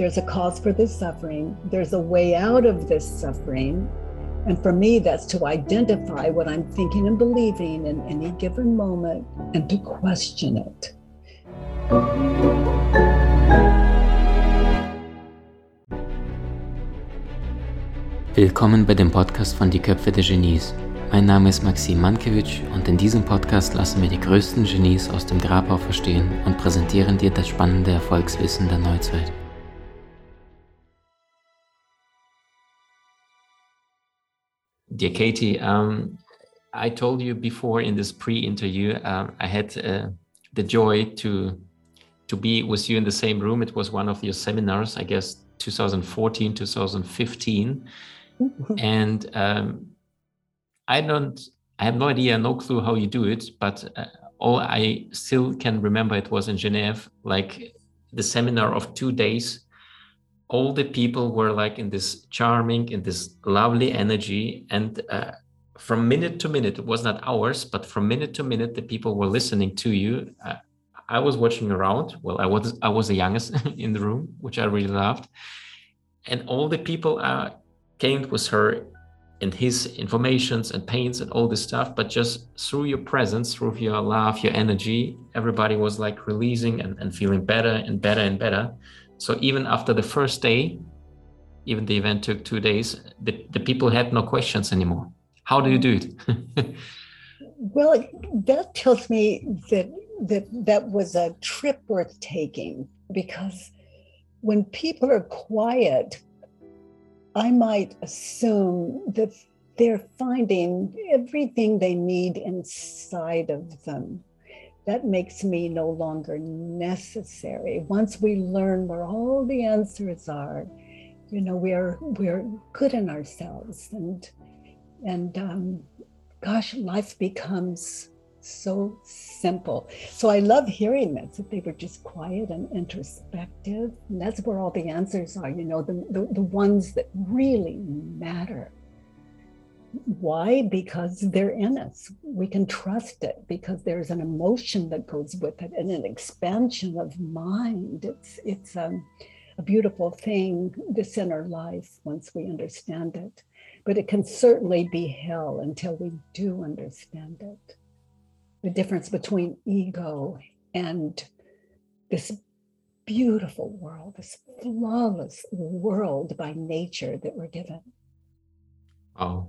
there's a cause for this suffering, there's a way out of this suffering. And for me, that's to identify what I'm thinking and believing in any given moment and to question it. Willkommen bei dem Podcast von Die Köpfe der Genies. Mein Name ist Maxim Mankewitsch und in diesem Podcast lassen wir die größten Genies aus dem Grabau verstehen und präsentieren dir das spannende Erfolgswissen der Neuzeit. Dear Katie, um, I told you before in this pre-interview, uh, I had uh, the joy to to be with you in the same room. It was one of your seminars, I guess, 2014, 2015, and um, I don't, I have no idea, no clue how you do it, but uh, all I still can remember it was in Geneva, like the seminar of two days. All the people were like in this charming, in this lovely energy. And uh, from minute to minute, it was not hours, but from minute to minute, the people were listening to you. Uh, I was watching around. Well, I was I was the youngest in the room, which I really loved, and all the people uh, came with her and his informations and pains and all this stuff but just through your presence through your love your energy everybody was like releasing and, and feeling better and better and better so even after the first day even the event took two days the, the people had no questions anymore how do you do it well that tells me that that that was a trip worth taking because when people are quiet I might assume that they're finding everything they need inside of them. That makes me no longer necessary. Once we learn where all the answers are, you know, we're we're good in ourselves, and and um, gosh, life becomes so simple. So I love hearing that they were just quiet and introspective. And that's where all the answers are, you know, the, the, the ones that really matter. Why? Because they're in us. We can trust it because there's an emotion that goes with it and an expansion of mind. It's it's um, a beautiful thing, this inner life, once we understand it. But it can certainly be hell until we do understand it the difference between ego and this beautiful world, this flawless world by nature that we're given. Oh,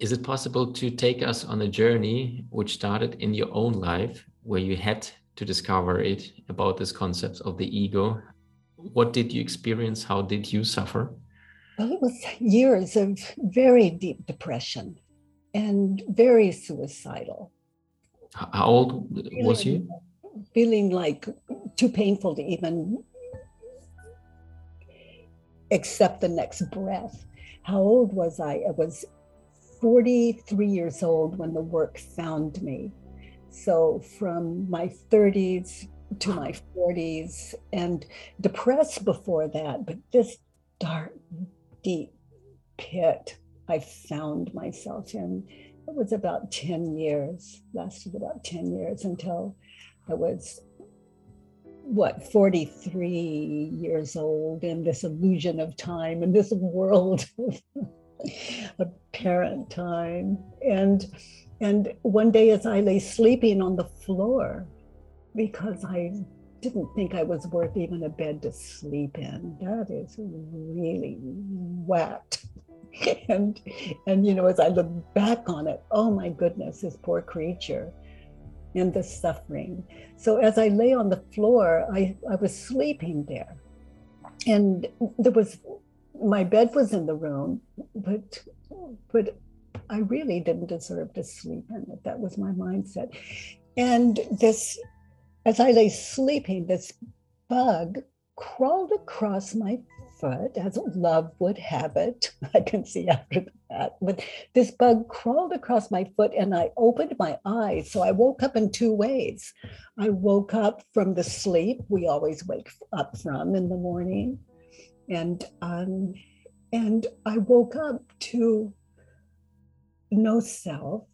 is it possible to take us on a journey which started in your own life where you had to discover it about this concept of the ego? What did you experience? How did you suffer? Well, it was years of very deep depression and very suicidal. How old feeling, was you? Feeling like too painful to even accept the next breath. How old was I? I was 43 years old when the work found me. So from my 30s to my 40s and depressed before that, but this dark, deep pit I found myself in it was about 10 years, lasted about 10 years until I was, what, 43 years old in this illusion of time in this world of parent time. And and one day as I lay sleeping on the floor, because I didn't think I was worth even a bed to sleep in. That is really wet. and and you know as i look back on it oh my goodness this poor creature and the suffering so as i lay on the floor i i was sleeping there and there was my bed was in the room but but i really didn't deserve to sleep in it that was my mindset and this as i lay sleeping this bug crawled across my foot, as love would have it. I can see after that. But this bug crawled across my foot and I opened my eyes. So I woke up in two ways. I woke up from the sleep we always wake up from in the morning. And um, and I woke up to no self.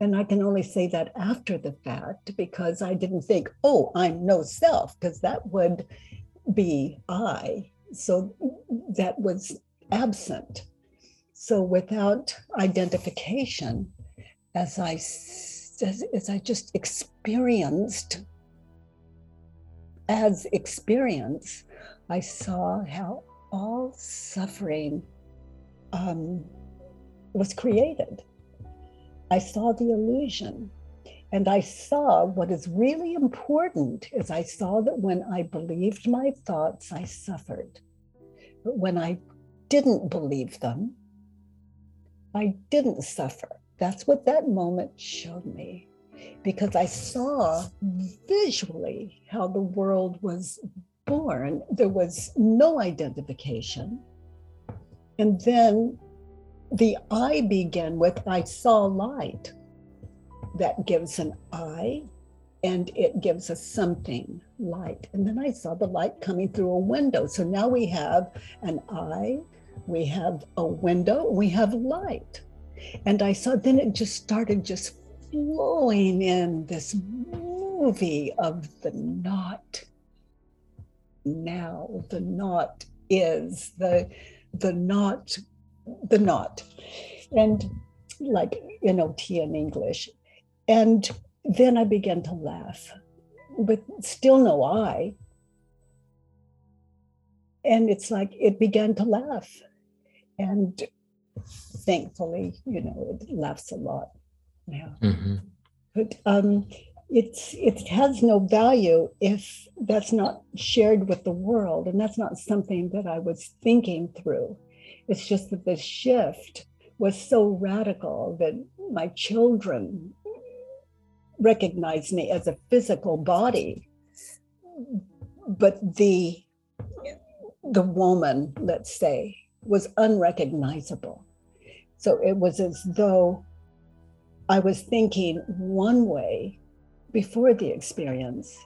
And I can only say that after the fact because I didn't think, oh, I'm no self, because that would be I. So that was absent. So without identification, as I as, as I just experienced as experience, I saw how all suffering um, was created. I saw the illusion. And I saw what is really important is I saw that when I believed my thoughts, I suffered. But when I didn't believe them, I didn't suffer. That's what that moment showed me because I saw visually how the world was born. There was no identification. And then the I began with I saw light that gives an I and it gives us something light. And then I saw the light coming through a window. So now we have an I, we have a window, we have light. And I saw then it just started just flowing in this movie of the not now, the not is, the the not, the not. And like NOT in English. And then I began to laugh, but still no I. And it's like it began to laugh. And thankfully, you know, it laughs a lot now. Mm-hmm. But um, it's it has no value if that's not shared with the world, and that's not something that I was thinking through. It's just that the shift was so radical that my children recognized me as a physical body, but the the woman, let's say, was unrecognizable. So it was as though I was thinking one way before the experience,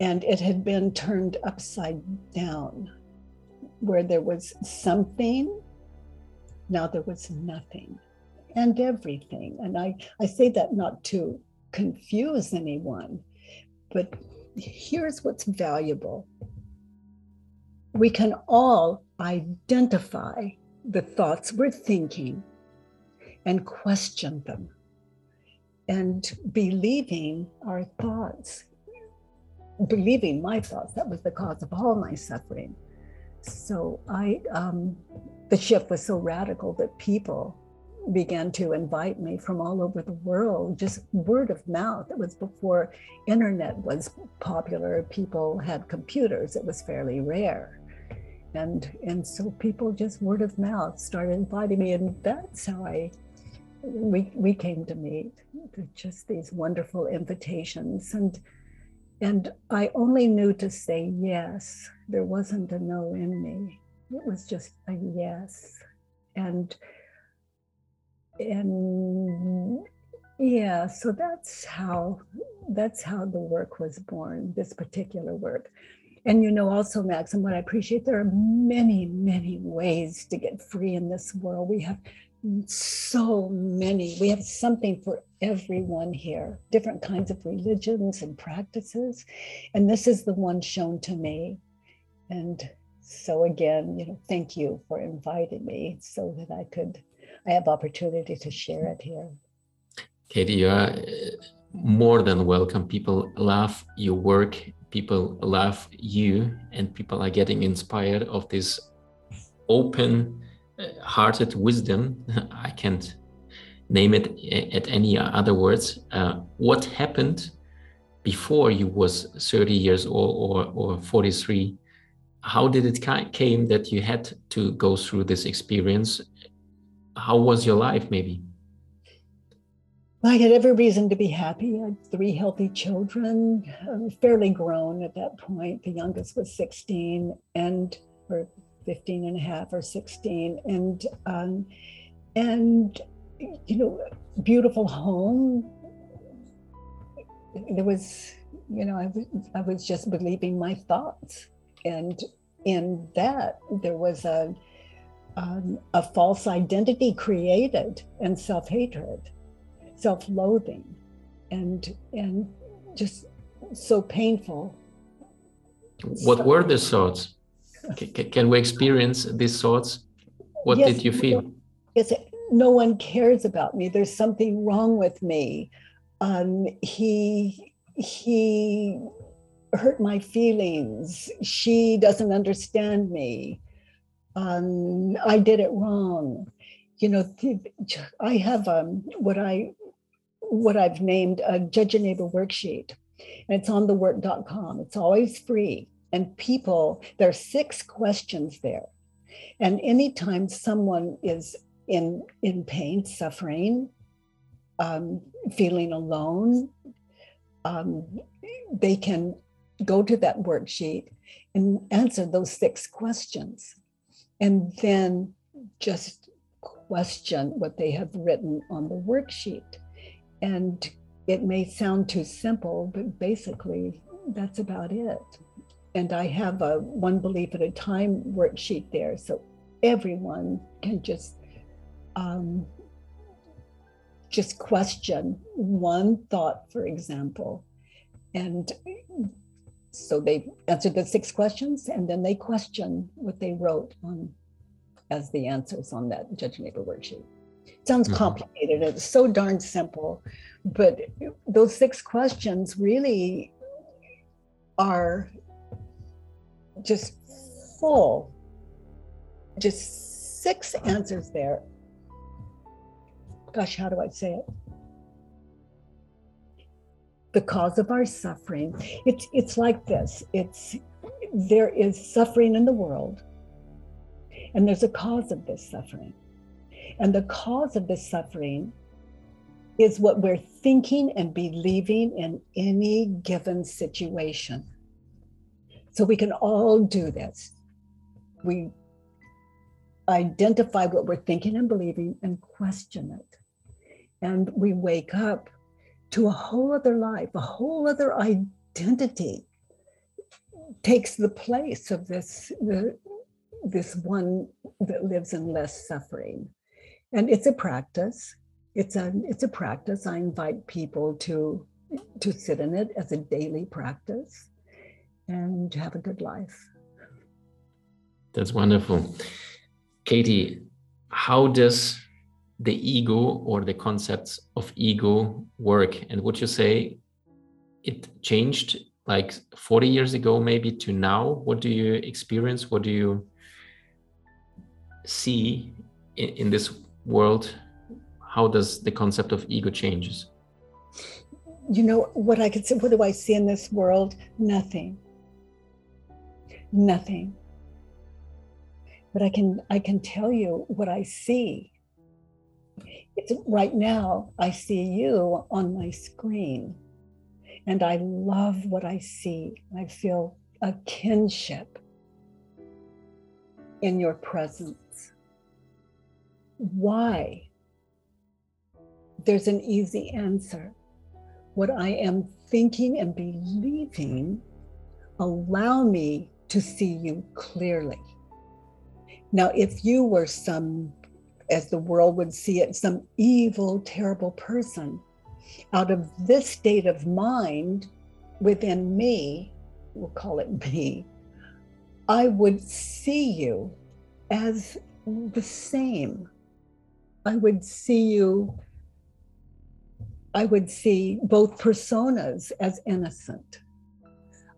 and it had been turned upside down, where there was something, now there was nothing and everything. And I, I say that not to confuse anyone, but here's what's valuable we can all identify the thoughts we're thinking and question them and believing our thoughts believing my thoughts that was the cause of all my suffering. So i um, the shift was so radical that people began to invite me from all over the world just word of mouth. It was before internet was popular people had computers it was fairly rare. And and so people just word of mouth started inviting me and that's how i we we came to meet just these wonderful invitations and and i only knew to say yes. There wasn't a no in me. It was just a yes. And and yeah so that's how that's how the work was born this particular work. And you know, also, Max, and what I appreciate, there are many, many ways to get free in this world. We have so many. We have something for everyone here, different kinds of religions and practices. And this is the one shown to me. And so again, you know, thank you for inviting me so that I could I have opportunity to share it here. Katie, you are uh, more than welcome. People love your work people love you and people are getting inspired of this open hearted wisdom i can't name it at any other words uh, what happened before you was 30 years old or, or 43 how did it came that you had to go through this experience how was your life maybe I had every reason to be happy. I had three healthy children, fairly grown at that point. The youngest was 16 and or 15 and a half or 16. And um, and you know, beautiful home. There was, you know, I was, I was just believing my thoughts. And in that, there was a, um, a false identity created and self hatred self-loathing and and just so painful What so, were the thoughts? Can, can we experience these thoughts? What yes, did you feel? Yes, no one cares about me. There's something wrong with me. Um, he he hurt my feelings. She doesn't understand me. Um, I did it wrong. You know, I have um, what I what I've named a judge and neighbor worksheet, and it's on the thework.com. It's always free, and people there are six questions there, and anytime someone is in in pain, suffering, um, feeling alone, um, they can go to that worksheet and answer those six questions and then just question what they have written on the worksheet. And it may sound too simple, but basically that's about it. And I have a one belief at a time worksheet there. So everyone can just um, just question one thought, for example, and so they answered the six questions and then they question what they wrote on as the answers on that judge neighbor worksheet. It sounds mm-hmm. complicated. It's so darn simple, but those six questions really are just full, just six answers there. Gosh, how do I say it? the cause of our suffering. It's it's like this. It's there is suffering in the world, and there's a cause of this suffering. And the cause of this suffering is what we're thinking and believing in any given situation. So we can all do this. We identify what we're thinking and believing and question it. And we wake up to a whole other life, a whole other identity takes the place of this the, this one that lives in less suffering and it's a practice it's a it's a practice i invite people to to sit in it as a daily practice and have a good life. That's wonderful. Katie how does the ego or the concepts of ego work? And would you say it changed like 40 years ago maybe to now? What do you experience? What do you see in, in this world? How does the concept of ego changes? You know what i could say what do i see in this world? Nothing nothing but i can i can tell you what i see it's right now I see you on my screen and I love what I see. I feel a kinship in your presence. Why? There's an easy answer. What I am thinking and believing allow me to see you clearly. Now, if you were some as the world would see it, some evil, terrible person. Out of this state of mind within me, we'll call it me, I would see you as the same. I would see you, I would see both personas as innocent.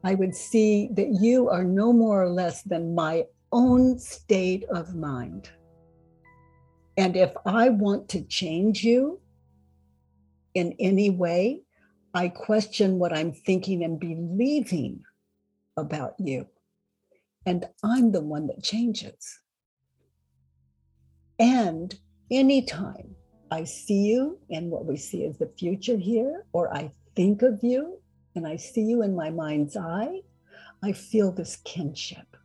I would see that you are no more or less than my own state of mind. And if I want to change you in any way, I question what I'm thinking and believing about you. And I'm the one that changes. And anytime I see you and what we see as the future here, or I think of you and I see you in my mind's eye, I feel this kinship.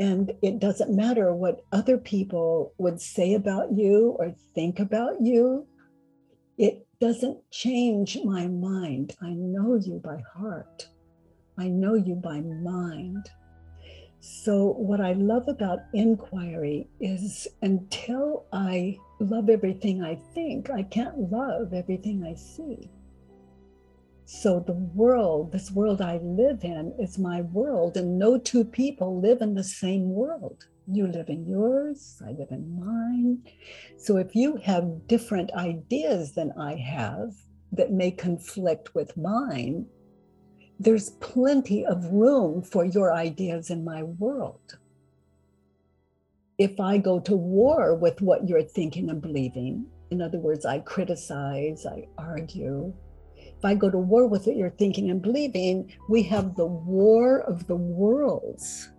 And it doesn't matter what other people would say about you or think about you. It doesn't change my mind. I know you by heart. I know you by mind. So, what I love about inquiry is until I love everything I think, I can't love everything I see. So the world, this world I live in, is my world, and no two people live in the same world. You live in yours, I live in mine. So if you have different ideas than I have that may conflict with mine, there's plenty of room for your ideas in my world. If I go to war with what you're thinking and believing, in other words, I criticize, I argue, if I go to war with what you're thinking and believing, we have the war of the worlds.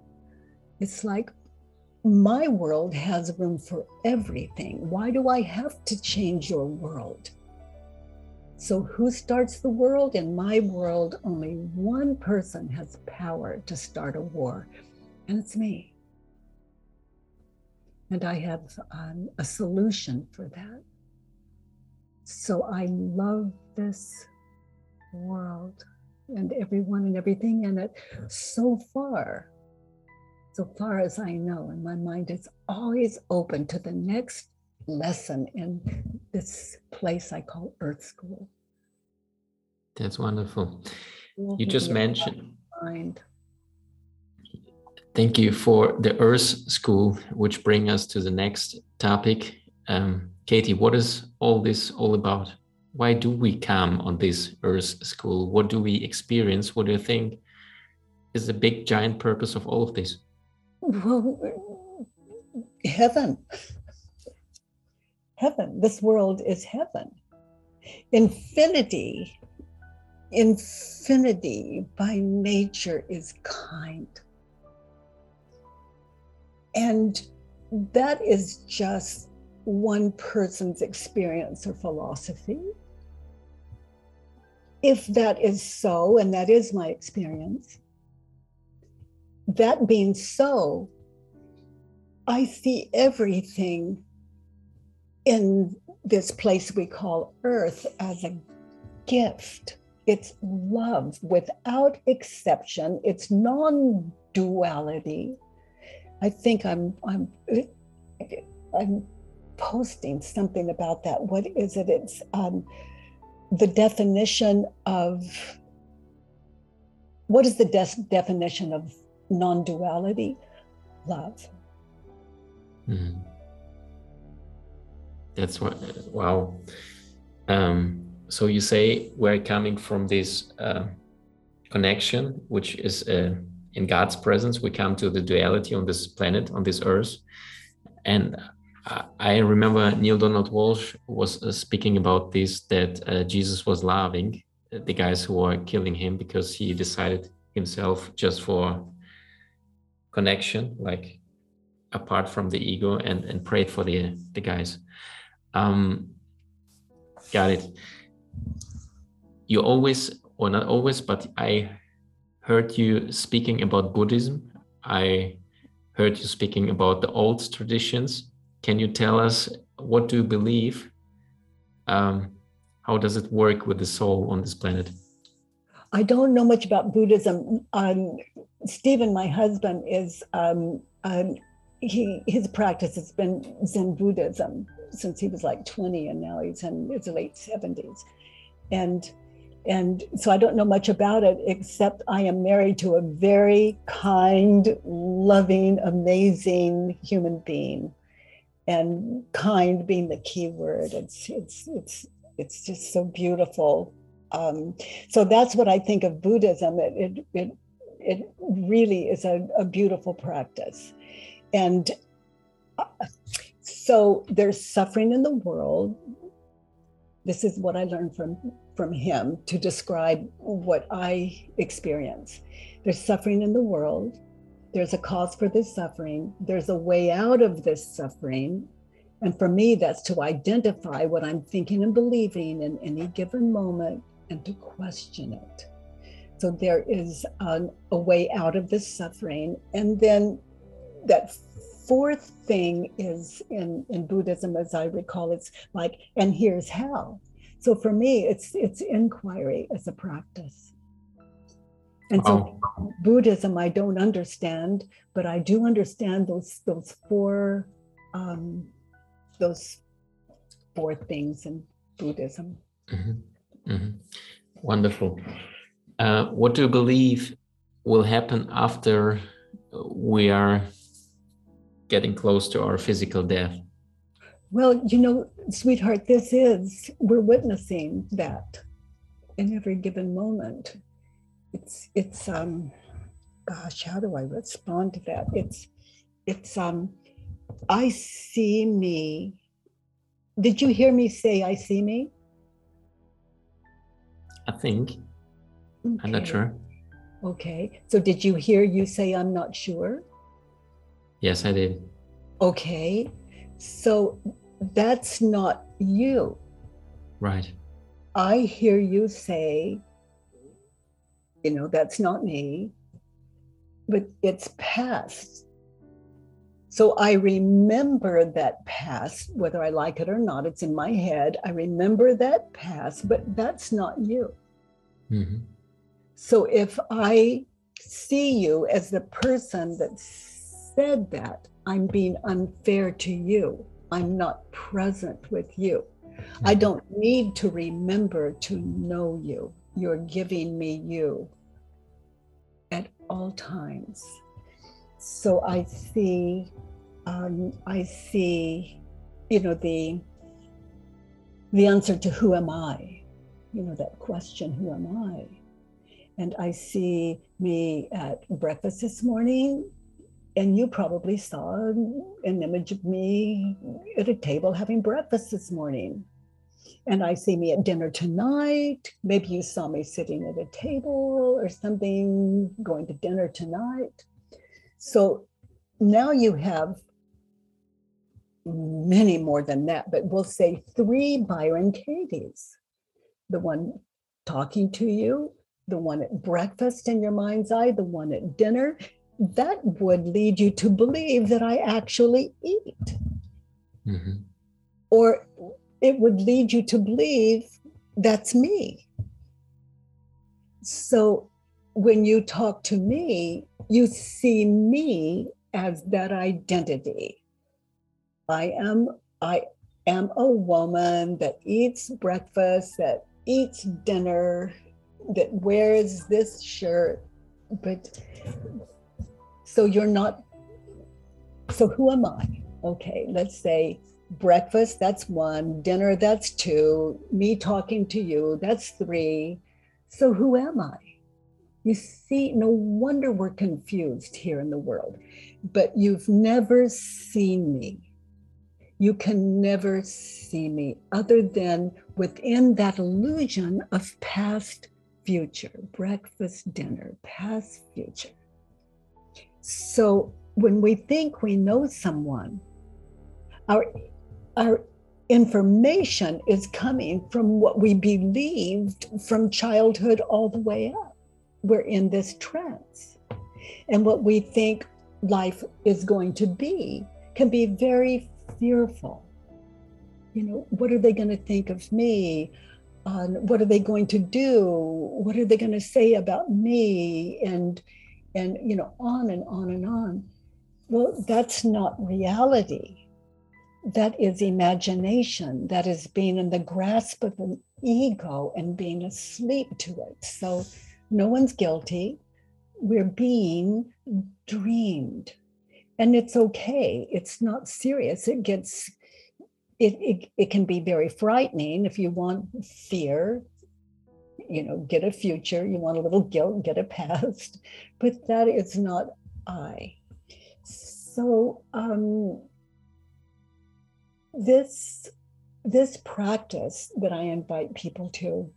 It's like my world has room for everything. Why do I have to change your world? So, who starts the world? In my world, only one person has power to start a war, and it's me. And I have um, a solution for that. So, I love this world and everyone and everything in it so far. So far as I know, and my mind is always open to the next lesson in this place I call Earth School. That's wonderful. You just mentioned. Mind. Thank you for the Earth School, which bring us to the next topic. Um, Katie, what is all this all about? Why do we come on this Earth School? What do we experience? What do you think is the big giant purpose of all of this? Well, heaven heaven. This world is heaven. Infinity, infinity by nature is kind. And that is just one person's experience or philosophy. If that is so, and that is my experience, that being so, I see everything in this place we call earth as a gift. It's love without exception. It's non-duality. I think I'm I'm I'm posting something about that. What is it? It's um, the definition of what is the de- definition of non-duality? Love. Mm-hmm. That's what, wow. Um, so you say we're coming from this uh, connection, which is uh, in God's presence. We come to the duality on this planet, on this earth. And I remember Neale Donald Walsch was uh, speaking about this that uh, Jesus was loving the guys who were killing him because he decided himself just for connection, like apart from the ego, and, and prayed for the, the guys. Um, got it. You always, or not always, but I heard you speaking about Buddhism. I heard you speaking about the old traditions. Can you tell us what do you believe? Um, how does it work with the soul on this planet? I don't know much about Buddhism. Um, Stephen, my husband, is um, um, he his practice has been Zen Buddhism since he was like 20 and now he's in his late 70s and and so i don't know much about it except i am married to a very kind loving amazing human being and kind being the key word it's it's it's it's just so beautiful um, so that's what i think of buddhism it it it, it really is a, a beautiful practice and uh, so there's suffering in the world. This is what I learned from from him to describe what I experience. There's suffering in the world. There's a cause for this suffering. There's a way out of this suffering. And for me, that's to identify what I'm thinking and believing in any given moment and to question it. So there is a, way out of this suffering. And then that fourth thing is in, in Buddhism, as I recall, it's like, and here's how. So for me, it's it's inquiry as a practice. And so oh. Buddhism I don't understand, but I do understand those those four um, those four things in Buddhism. Mm-hmm. Mm-hmm. Wonderful. Uh, what do you believe will happen after we are getting close to our physical death? Well, you know, sweetheart, this is, we're witnessing that in every given moment. It's, it's, um, gosh, how do I respond to that? It's, it's, um, I see me. Did you hear me say, I see me? I think. Okay. I'm not sure. Okay. So did you hear you say, I'm not sure? Yes, I did. Okay. So that's not you. Right. I hear you say, you know, that's not me, but it's past. So I remember that past, whether I like it or not, it's in my head. I remember that past, but that's not you. Mm-hmm. So if I see you as the person that said that, I'm being unfair to you. I'm not present with you. Mm-hmm. I don't need to remember to know you. You're giving me you at all times. So I see, um, I see, you know, the the answer to who am I? You know, that question, who am I? And I see me at breakfast this morning and you probably saw an image of me at a table having breakfast this morning. And I see me at dinner tonight. Maybe you saw me sitting at a table or something, going to dinner tonight. So now you have many more than that, but we'll say three Byron Katie's the one talking to you, the one at breakfast in your mind's eye, the one at dinner, that would lead you to believe that I actually eat. Mm-hmm. Or it would lead you to believe that's me. So when you talk to me, you see me as that identity. I am I am a woman that eats breakfast, that eats dinner, that wears this shirt, but so you're not, so who am I? Okay, let's say breakfast, that's one, dinner, that's two, me talking to you, that's three. So who am I? You see, no wonder we're confused here in the world, but you've never seen me. You can never see me other than within that illusion of past, future, breakfast, dinner, past, future. So when we think we know someone, our our information is coming from what we believed from childhood all the way up. We're in this trance. And what we think life is going to be can be very fearful. You know, what are they going to think of me? Uh, what are they going to do? What are they going to say about me? And and you know on and on and on well that's not reality that is imagination that is being in the grasp of an ego and being asleep to it. So no one's guilty. We're being dreamed. And it's okay. It's not serious. It gets it, it, it can be very frightening if you want fear you know, get a future, you want a little guilt, get a past, but that is not I. So um, this this practice that I invite people to,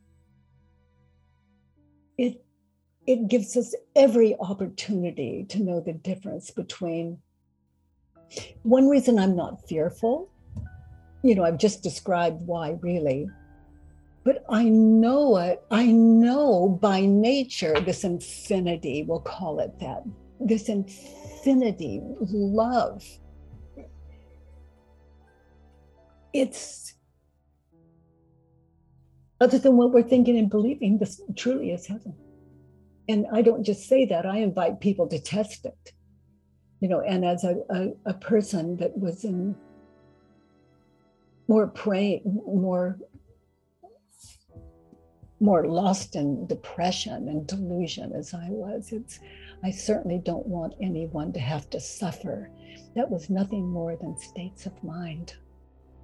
it it gives us every opportunity to know the difference between one reason I'm not fearful, you know, I've just described why really, but I know it. I know by nature this infinity, we'll call it that, this infinity, love. It's other than what we're thinking and believing, this truly is heaven. And I don't just say that, I invite people to test it. You know, and as a, a, a person that was in more praying, more more lost in depression and delusion as I was. It's I certainly don't want anyone to have to suffer. That was nothing more than states of mind.